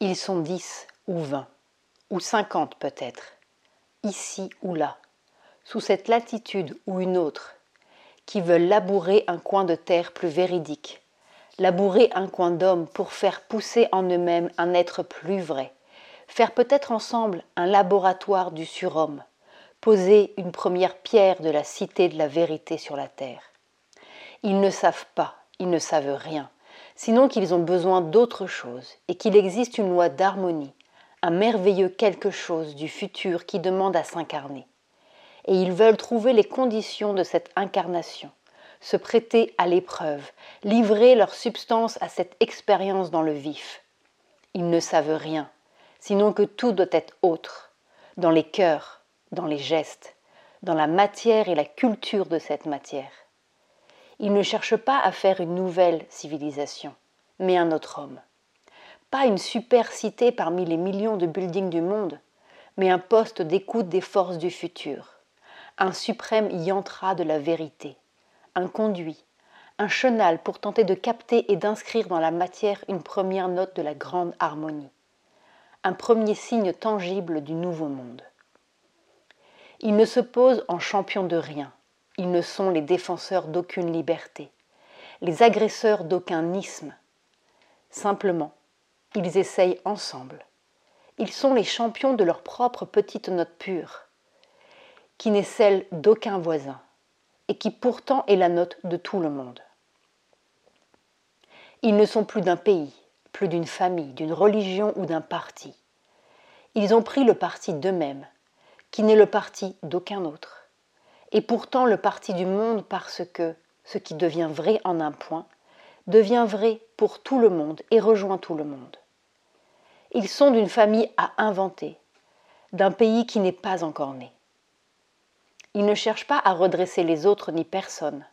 Ils sont dix ou vingt, ou cinquante peut-être, ici ou là, sous cette latitude ou une autre, qui veulent labourer un coin de terre plus véridique, labourer un coin d'homme pour faire pousser en eux-mêmes un être plus vrai, faire peut-être ensemble un laboratoire du surhomme, poser une première pierre de la cité de la vérité sur la terre. Ils ne savent pas, ils ne savent rien, sinon qu'ils ont besoin d'autre chose et qu'il existe une loi d'harmonie, un merveilleux quelque chose du futur qui demande à s'incarner. Et ils veulent trouver les conditions de cette incarnation, se prêter à l'épreuve, livrer leur substance à cette expérience dans le vif. Ils ne savent rien, sinon que tout doit être autre, dans les cœurs, dans les gestes, dans la matière et la culture de cette matière. Ils ne cherchent pas à faire une nouvelle civilisation, mais un autre homme. Pas une super cité parmi les millions de buildings du monde, mais un poste d'écoute des forces du futur, un suprême yantra de la vérité, un conduit, un chenal pour tenter de capter et d'inscrire dans la matière une première note de la grande harmonie, un premier signe tangible du nouveau monde. Ils ne se posent en champions de rien, ils ne sont les défenseurs d'aucune liberté, les agresseurs d'aucun isme. Simplement, ils essayent ensemble. Ils sont les champions de leur propre petite note pure, qui n'est celle d'aucun voisin, et qui pourtant est la note de tout le monde. Ils ne sont plus d'un pays, plus d'une famille, d'une religion ou d'un parti. Ils ont pris le parti d'eux-mêmes, qui n'est le parti d'aucun autre et pourtant le parti du monde parce que ce qui devient vrai en un point devient vrai pour tout le monde et rejoint tout le monde. Ils sont d'une famille à inventer, d'un pays qui n'est pas encore né. Ils ne cherchent pas à redresser les autres ni personne,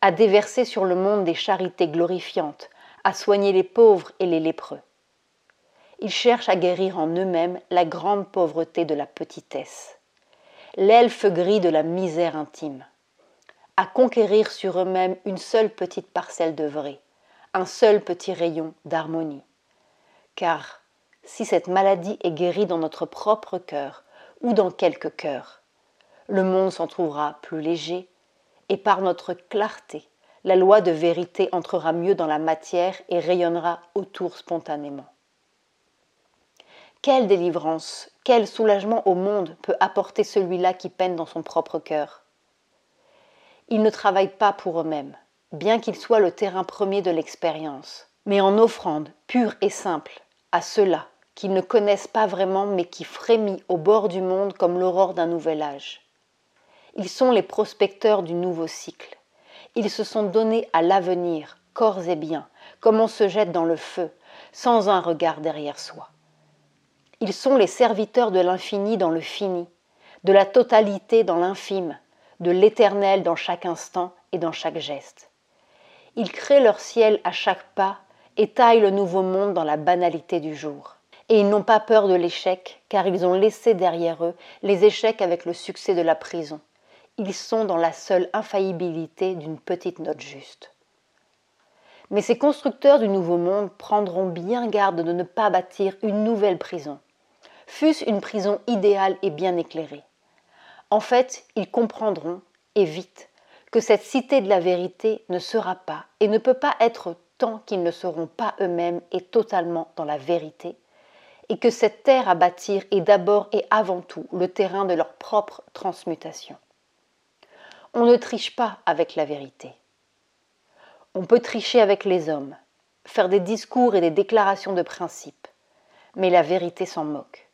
à déverser sur le monde des charités glorifiantes, à soigner les pauvres et les lépreux. Ils cherchent à guérir en eux-mêmes la grande pauvreté de la petitesse l'elfe gris de la misère intime, à conquérir sur eux-mêmes une seule petite parcelle de vrai, un seul petit rayon d'harmonie. Car si cette maladie est guérie dans notre propre cœur ou dans quelque cœur, le monde s'en trouvera plus léger et par notre clarté, la loi de vérité entrera mieux dans la matière et rayonnera autour spontanément. Quelle délivrance, quel soulagement au monde peut apporter celui-là qui peine dans son propre cœur Ils ne travaillent pas pour eux-mêmes, bien qu'ils soient le terrain premier de l'expérience, mais en offrande pure et simple à ceux-là qu'ils ne connaissent pas vraiment mais qui frémit au bord du monde comme l'aurore d'un nouvel âge. Ils sont les prospecteurs du nouveau cycle. Ils se sont donnés à l'avenir, corps et biens, comme on se jette dans le feu, sans un regard derrière soi. Ils sont les serviteurs de l'infini dans le fini, de la totalité dans l'infime, de l'éternel dans chaque instant et dans chaque geste. Ils créent leur ciel à chaque pas et taillent le nouveau monde dans la banalité du jour. Et ils n'ont pas peur de l'échec, car ils ont laissé derrière eux les échecs avec le succès de la prison. Ils sont dans la seule infaillibilité d'une petite note juste. Mais ces constructeurs du nouveau monde prendront bien garde de ne pas bâtir une nouvelle prison, fût-ce une prison idéale et bien éclairée. En fait, ils comprendront, et vite, que cette cité de la vérité ne sera pas et ne peut pas être tant qu'ils ne seront pas eux-mêmes et totalement dans la vérité, et que cette terre à bâtir est d'abord et avant tout le terrain de leur propre transmutation. On ne triche pas avec la vérité. On peut tricher avec les hommes, faire des discours et des déclarations de principe, mais la vérité s'en moque.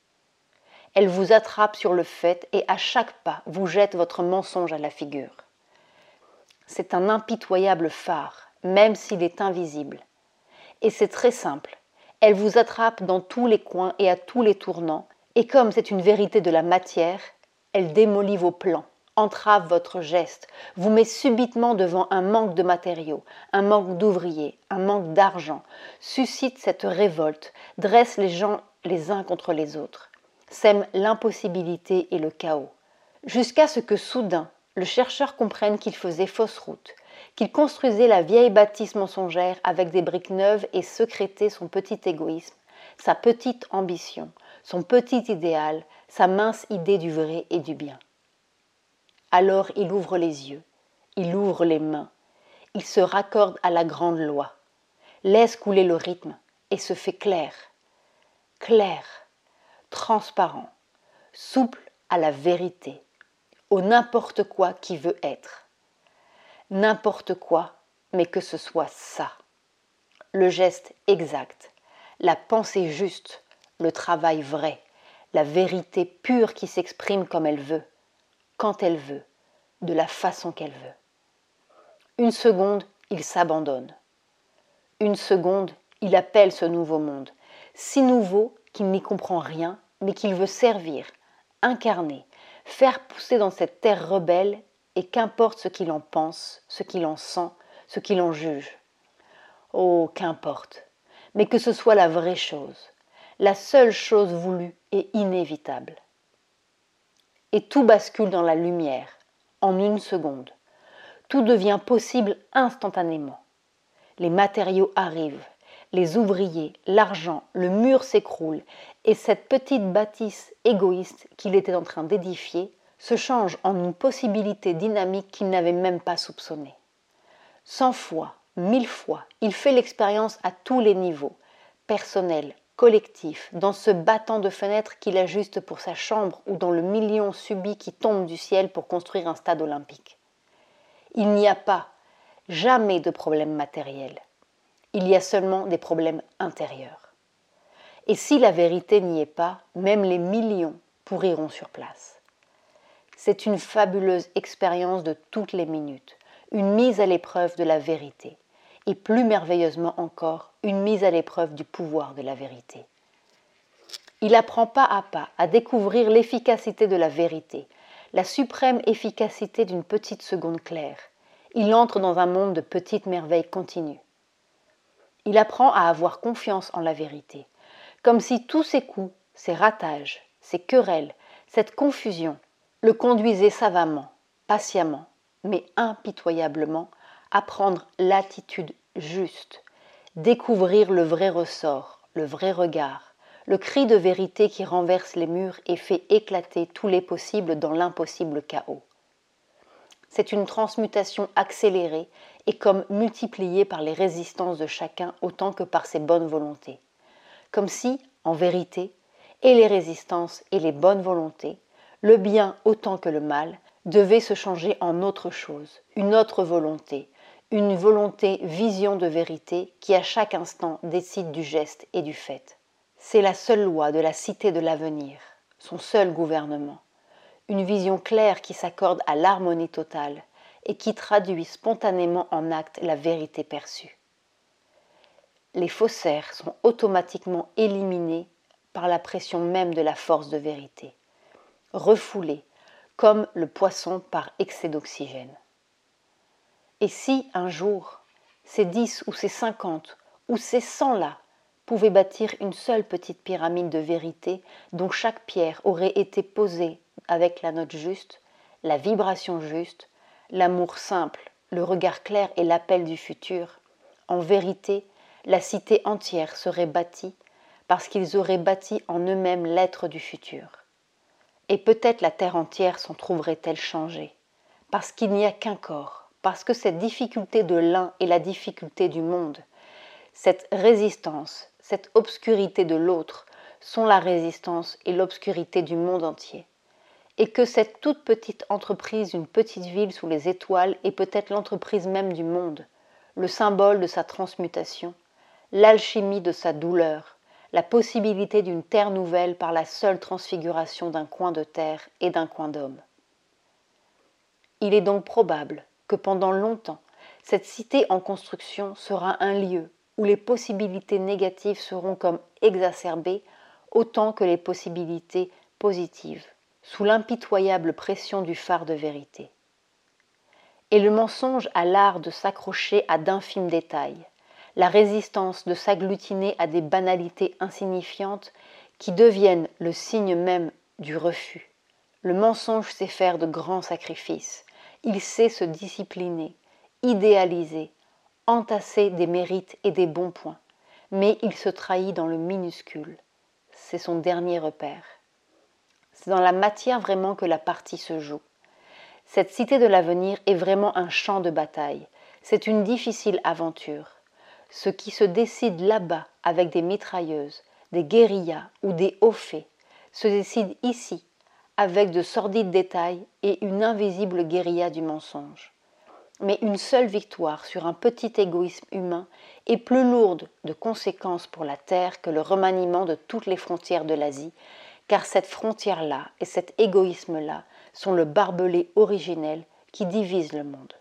Elle vous attrape sur le fait et à chaque pas vous jette votre mensonge à la figure. C'est un impitoyable phare, même s'il est invisible. Et c'est très simple. Elle vous attrape dans tous les coins et à tous les tournants, et comme c'est une vérité de la matière, elle démolit vos plans, entrave votre geste, vous met subitement devant un manque de matériaux, un manque d'ouvriers, un manque d'argent, suscite cette révolte, dresse les gens les uns contre les autres sème l'impossibilité et le chaos, jusqu'à ce que soudain le chercheur comprenne qu'il faisait fausse route, qu'il construisait la vieille bâtisse mensongère avec des briques neuves et secrétait son petit égoïsme, sa petite ambition, son petit idéal, sa mince idée du vrai et du bien. Alors il ouvre les yeux, il ouvre les mains, il se raccorde à la grande loi, laisse couler le rythme et se fait clair, clair, transparent, souple à la vérité, au n'importe quoi qui veut être. N'importe quoi, mais que ce soit ça. Le geste exact, la pensée juste, le travail vrai, la vérité pure qui s'exprime comme elle veut, quand elle veut, de la façon qu'elle veut. Une seconde, il s'abandonne. Une seconde, il appelle ce nouveau monde, si nouveau qu'il n'y comprend rien, mais qu'il veut servir, incarner, faire pousser dans cette terre rebelle, et qu'importe ce qu'il en pense, ce qu'il en sent, ce qu'il en juge. Oh, qu'importe, mais que ce soit la vraie chose, la seule chose voulue et inévitable. Et tout bascule dans la lumière, en une seconde. Tout devient possible instantanément. Les matériaux arrivent, les ouvriers, l'argent, le mur s'écroule, et cette petite bâtisse égoïste qu'il était en train d'édifier se change en une possibilité dynamique qu'il n'avait même pas soupçonnée. Cent fois, mille fois, il fait l'expérience à tous les niveaux, personnel, collectif, dans ce battant de fenêtres qu'il ajuste pour sa chambre ou dans le million subi qui tombe du ciel pour construire un stade olympique. Il n'y a pas, jamais de problème matériel. Il y a seulement des problèmes intérieurs. Et si la vérité n'y est pas, même les millions pourriront sur place. C'est une fabuleuse expérience de toutes les minutes, une mise à l'épreuve de la vérité, et plus merveilleusement encore, une mise à l'épreuve du pouvoir de la vérité. Il apprend pas à pas à découvrir l'efficacité de la vérité, la suprême efficacité d'une petite seconde claire. Il entre dans un monde de petites merveilles continues. Il apprend à avoir confiance en la vérité, comme si tous ses coups, ses ratages, ses querelles, cette confusion le conduisaient savamment, patiemment, mais impitoyablement à prendre l'attitude juste, découvrir le vrai ressort, le vrai regard, le cri de vérité qui renverse les murs et fait éclater tous les possibles dans l'impossible chaos. C'est une transmutation accélérée et comme multipliée par les résistances de chacun autant que par ses bonnes volontés. Comme si, en vérité, et les résistances et les bonnes volontés, le bien autant que le mal, devaient se changer en autre chose, une autre volonté, une volonté vision de vérité qui à chaque instant décide du geste et du fait. C'est la seule loi de la cité de l'avenir, son seul gouvernement, une vision claire qui s'accorde à l'harmonie totale et qui traduit spontanément en acte la vérité perçue. Les faussaires sont automatiquement éliminés par la pression même de la force de vérité, refoulés comme le poisson par excès d'oxygène. Et si un jour, ces dix ou ces cinquante ou ces cent-là pouvaient bâtir une seule petite pyramide de vérité dont chaque pierre aurait été posée avec la note juste, la vibration juste, l'amour simple, le regard clair et l'appel du futur, en vérité, la cité entière serait bâtie parce qu'ils auraient bâti en eux-mêmes l'être du futur. Et peut-être la terre entière s'en trouverait-elle changée, parce qu'il n'y a qu'un corps, parce que cette difficulté de l'un est la difficulté du monde. Cette résistance, cette obscurité de l'autre sont la résistance et l'obscurité du monde entier. Et que cette toute petite entreprise d'une petite ville sous les étoiles est peut-être l'entreprise même du monde, le symbole de sa transmutation, l'alchimie de sa douleur, la possibilité d'une terre nouvelle par la seule transfiguration d'un coin de terre et d'un coin d'homme. Il est donc probable pendant longtemps, cette cité en construction sera un lieu où les possibilités négatives seront comme exacerbées autant que les possibilités positives, sous l'impitoyable pression du phare de vérité. Et le mensonge a l'art de s'accrocher à d'infimes détails, la résistance de s'agglutiner à des banalités insignifiantes qui deviennent le signe même du refus. Le mensonge sait faire de grands sacrifices, il sait se discipliner, idéaliser, entasser des mérites et des bons points, mais il se trahit dans le minuscule. C'est son dernier repère. C'est dans la matière vraiment que la partie se joue. Cette cité de l'avenir est vraiment un champ de bataille. C'est une difficile aventure. Ce qui se décide là-bas avec des mitrailleuses, des guérillas ou des hauts faits se décide ici avec de sordides détails et une invisible guérilla du mensonge. Mais une seule victoire sur un petit égoïsme humain est plus lourde de conséquences pour la Terre que le remaniement de toutes les frontières de l'Asie, car cette frontière-là et cet égoïsme-là sont le barbelé originel qui divise le monde.